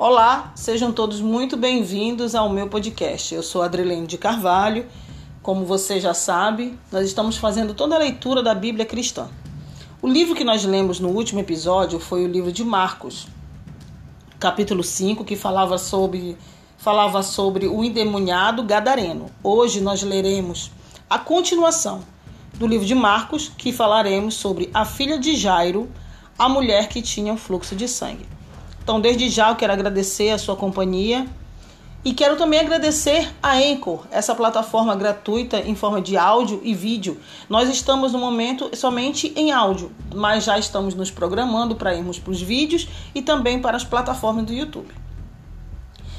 Olá, sejam todos muito bem-vindos ao meu podcast. Eu sou Adrilene de Carvalho. Como você já sabe, nós estamos fazendo toda a leitura da Bíblia cristã. O livro que nós lemos no último episódio foi o livro de Marcos, capítulo 5, que falava sobre falava sobre o endemoniado gadareno. Hoje nós leremos a continuação do livro de Marcos, que falaremos sobre a filha de Jairo, a mulher que tinha um fluxo de sangue. Então, desde já eu quero agradecer a sua companhia e quero também agradecer a Anchor, essa plataforma gratuita em forma de áudio e vídeo. Nós estamos no momento somente em áudio, mas já estamos nos programando para irmos para os vídeos e também para as plataformas do YouTube.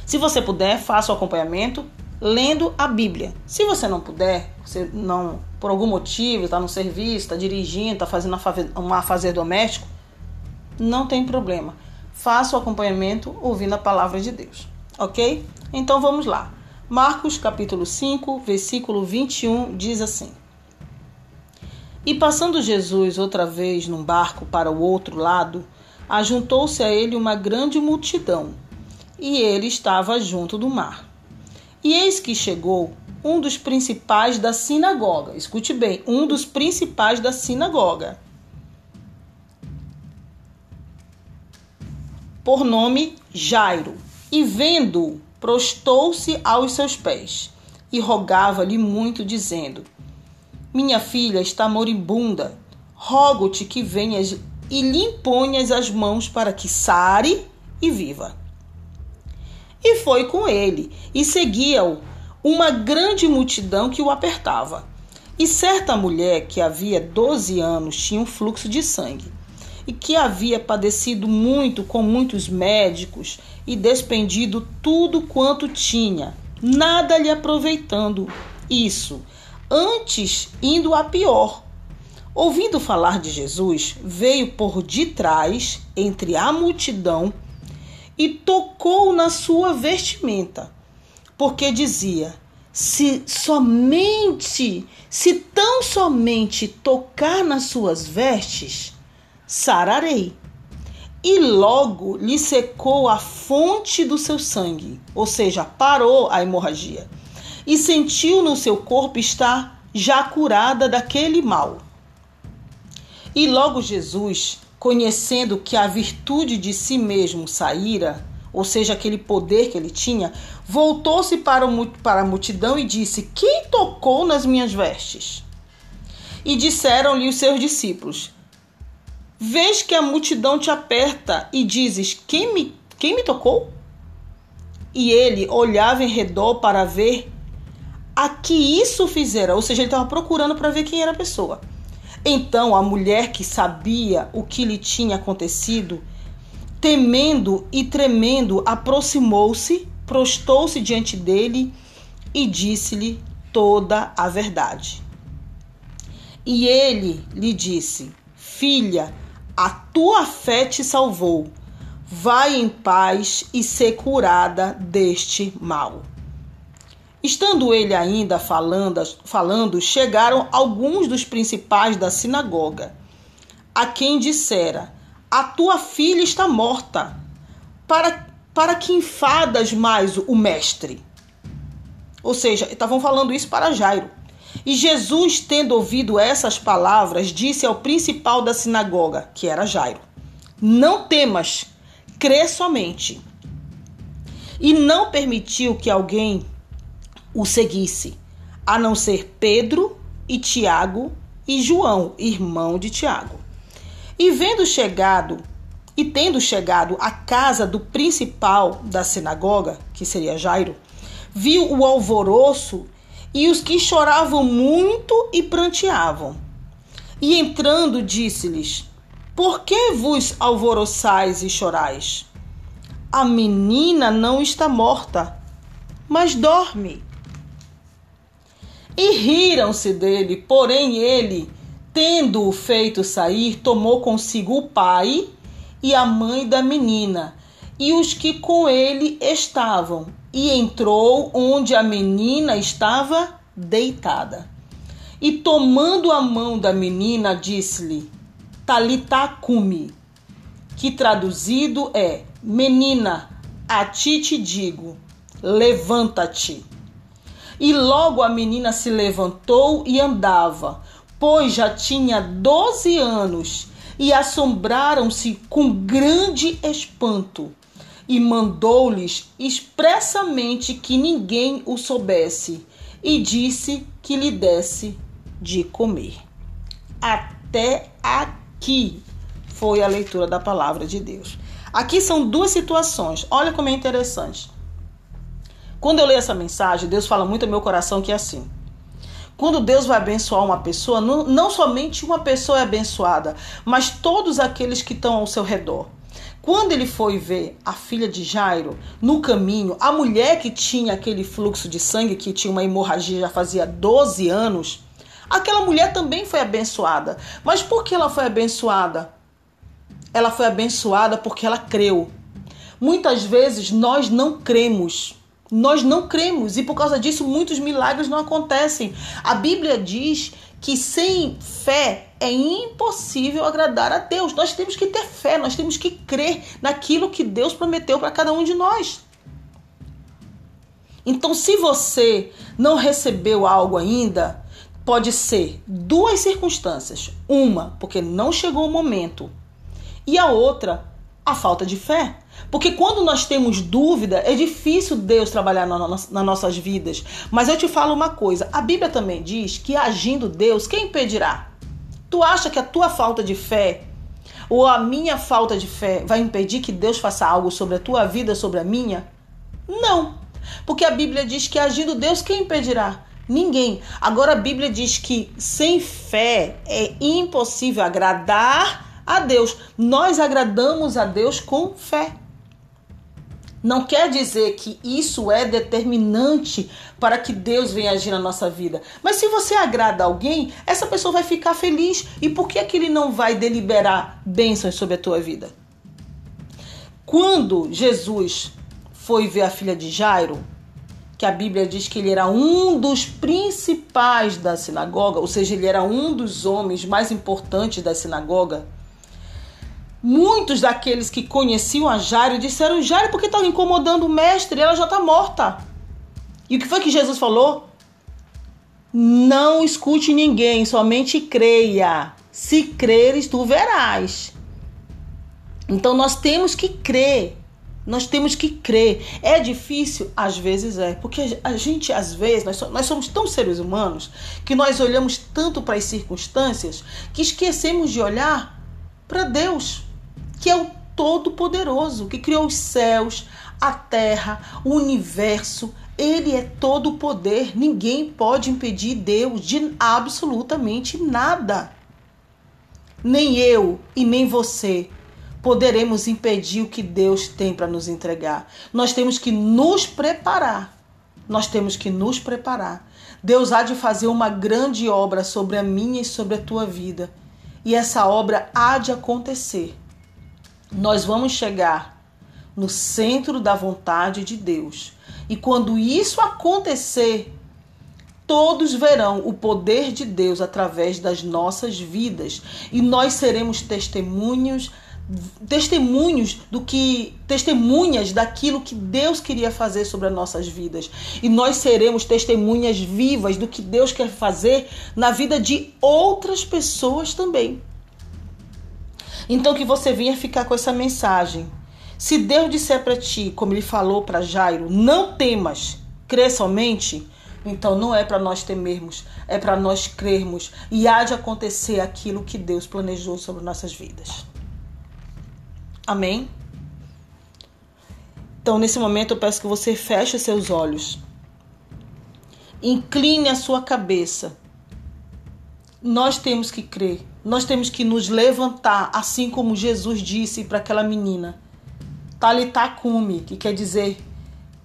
Se você puder, faça o acompanhamento lendo a Bíblia. Se você não puder, você não por algum motivo está no serviço, está dirigindo, está fazendo um afazer doméstico, não tem problema faça o acompanhamento ouvindo a palavra de Deus, ok? Então vamos lá. Marcos capítulo 5, versículo 21 diz assim: E passando Jesus outra vez num barco para o outro lado, ajuntou-se a ele uma grande multidão, e ele estava junto do mar. E eis que chegou um dos principais da sinagoga, escute bem, um dos principais da sinagoga por nome Jairo, e vendo, prostou-se aos seus pés e rogava-lhe muito, dizendo: Minha filha está moribunda, rogo-te que venhas e lhe imponhas as mãos para que sare e viva. E foi com ele, e seguia-o uma grande multidão que o apertava. E certa mulher que havia doze anos tinha um fluxo de sangue e que havia padecido muito com muitos médicos e despendido tudo quanto tinha, nada lhe aproveitando isso, antes indo a pior. Ouvindo falar de Jesus, veio por detrás, entre a multidão, e tocou na sua vestimenta, porque dizia: se somente, se tão somente tocar nas suas vestes, sararei. E logo lhe secou a fonte do seu sangue, ou seja, parou a hemorragia, e sentiu no seu corpo estar já curada daquele mal. E logo Jesus, conhecendo que a virtude de si mesmo saíra, ou seja, aquele poder que ele tinha, voltou-se para, para a multidão e disse: Quem tocou nas minhas vestes? E disseram-lhe os seus discípulos: Vês que a multidão te aperta e dizes: Quem me, quem me tocou? E ele olhava em redor para ver a que isso fizera, ou seja, ele estava procurando para ver quem era a pessoa. Então a mulher que sabia o que lhe tinha acontecido, temendo e tremendo, aproximou-se, prostou-se diante dele e disse-lhe toda a verdade. E ele lhe disse: Filha, a tua fé te salvou. Vai em paz e ser curada deste mal. Estando ele ainda falando, falando, chegaram alguns dos principais da sinagoga, a quem dissera: A tua filha está morta. Para, para que enfadas mais o mestre? Ou seja, estavam falando isso para Jairo. E Jesus, tendo ouvido essas palavras, disse ao principal da sinagoga, que era Jairo: Não temas, crê somente. E não permitiu que alguém o seguisse, a não ser Pedro e Tiago e João, irmão de Tiago. E vendo chegado e tendo chegado à casa do principal da sinagoga, que seria Jairo, viu o alvoroço e os que choravam muito e pranteavam. E entrando, disse-lhes: Por que vos alvoroçais e chorais? A menina não está morta, mas dorme. E riram-se dele, porém ele, tendo-o feito sair, tomou consigo o pai e a mãe da menina e os que com ele estavam, e entrou onde a menina estava deitada. E tomando a mão da menina, disse-lhe: Talitacumi, que traduzido é: Menina, a ti te digo: levanta-te. E logo a menina se levantou e andava, pois já tinha doze anos, e assombraram-se com grande espanto. E mandou-lhes expressamente que ninguém o soubesse, e disse que lhe desse de comer. Até aqui foi a leitura da palavra de Deus. Aqui são duas situações. Olha como é interessante. Quando eu leio essa mensagem, Deus fala muito ao meu coração que é assim. Quando Deus vai abençoar uma pessoa, não, não somente uma pessoa é abençoada, mas todos aqueles que estão ao seu redor. Quando ele foi ver a filha de Jairo no caminho, a mulher que tinha aquele fluxo de sangue, que tinha uma hemorragia já fazia 12 anos, aquela mulher também foi abençoada. Mas por que ela foi abençoada? Ela foi abençoada porque ela creu. Muitas vezes nós não cremos. Nós não cremos e por causa disso muitos milagres não acontecem. A Bíblia diz que sem fé é impossível agradar a Deus. Nós temos que ter fé, nós temos que crer naquilo que Deus prometeu para cada um de nós. Então, se você não recebeu algo ainda, pode ser duas circunstâncias. Uma, porque não chegou o momento, e a outra, a falta de fé. Porque quando nós temos dúvida, é difícil Deus trabalhar nas nossas vidas. Mas eu te falo uma coisa: a Bíblia também diz que agindo Deus, quem impedirá? Tu acha que a tua falta de fé ou a minha falta de fé vai impedir que Deus faça algo sobre a tua vida, sobre a minha? Não. Porque a Bíblia diz que agindo Deus, quem impedirá? Ninguém. Agora a Bíblia diz que sem fé é impossível agradar a Deus. Nós agradamos a Deus com fé. Não quer dizer que isso é determinante para que Deus venha agir na nossa vida. Mas se você agrada alguém, essa pessoa vai ficar feliz. E por que, que ele não vai deliberar bênçãos sobre a tua vida? Quando Jesus foi ver a filha de Jairo, que a Bíblia diz que ele era um dos principais da sinagoga, ou seja, ele era um dos homens mais importantes da sinagoga Muitos daqueles que conheciam a Jairo disseram: Jairo, por que está incomodando o mestre? Ela já está morta. E o que foi que Jesus falou? Não escute ninguém, somente creia. Se creres, tu verás. Então nós temos que crer. Nós temos que crer. É difícil? Às vezes é. Porque a gente, às vezes, nós, nós somos tão seres humanos que nós olhamos tanto para as circunstâncias que esquecemos de olhar para Deus que é o Todo-Poderoso, que criou os céus, a terra, o universo. Ele é todo o poder. Ninguém pode impedir Deus de absolutamente nada. Nem eu e nem você poderemos impedir o que Deus tem para nos entregar. Nós temos que nos preparar. Nós temos que nos preparar. Deus há de fazer uma grande obra sobre a minha e sobre a tua vida. E essa obra há de acontecer nós vamos chegar no centro da vontade de Deus. E quando isso acontecer, todos verão o poder de Deus através das nossas vidas e nós seremos testemunhos testemunhos do que testemunhas daquilo que Deus queria fazer sobre as nossas vidas e nós seremos testemunhas vivas do que Deus quer fazer na vida de outras pessoas também. Então que você venha ficar com essa mensagem. Se Deus disser para ti, como ele falou para Jairo, não temas, crê somente, então não é para nós temermos, é para nós crermos e há de acontecer aquilo que Deus planejou sobre nossas vidas. Amém? Então, nesse momento, eu peço que você feche seus olhos. Incline a sua cabeça. Nós temos que crer nós temos que nos levantar, assim como Jesus disse para aquela menina. Talitacume, que quer dizer,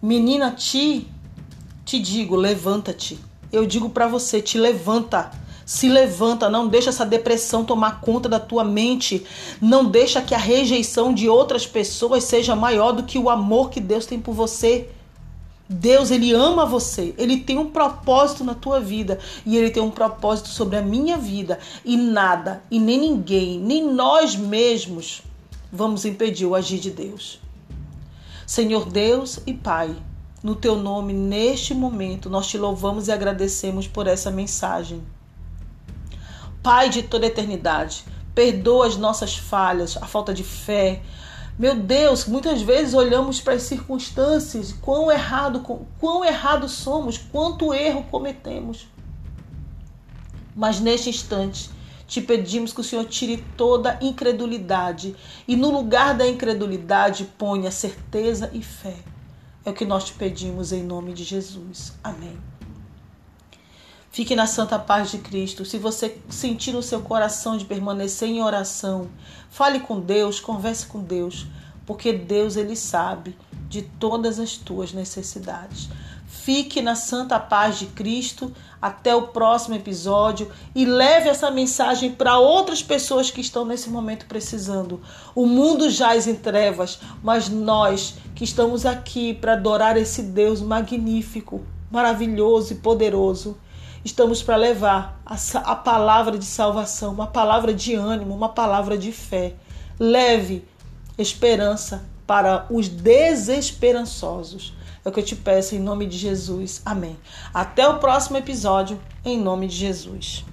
menina, ti, te digo, levanta-te. Eu digo para você, te levanta. Se levanta, não deixa essa depressão tomar conta da tua mente. Não deixa que a rejeição de outras pessoas seja maior do que o amor que Deus tem por você. Deus, ele ama você. Ele tem um propósito na tua vida e ele tem um propósito sobre a minha vida e nada e nem ninguém, nem nós mesmos vamos impedir o agir de Deus. Senhor Deus e Pai, no teu nome, neste momento, nós te louvamos e agradecemos por essa mensagem. Pai de toda eternidade, perdoa as nossas falhas, a falta de fé. Meu Deus, muitas vezes olhamos para as circunstâncias, quão errado, quão errado somos, quanto erro cometemos. Mas neste instante, te pedimos que o Senhor tire toda incredulidade e no lugar da incredulidade ponha certeza e fé. É o que nós te pedimos em nome de Jesus. Amém. Fique na santa paz de Cristo. Se você sentir no seu coração de permanecer em oração, fale com Deus, converse com Deus, porque Deus ele sabe de todas as tuas necessidades. Fique na santa paz de Cristo. Até o próximo episódio e leve essa mensagem para outras pessoas que estão nesse momento precisando. O mundo jaz em trevas, mas nós que estamos aqui para adorar esse Deus magnífico, maravilhoso e poderoso, estamos para levar a, a palavra de salvação, uma palavra de ânimo, uma palavra de fé. Leve esperança para os desesperançosos. É o que eu te peço em nome de Jesus. Amém. Até o próximo episódio, em nome de Jesus.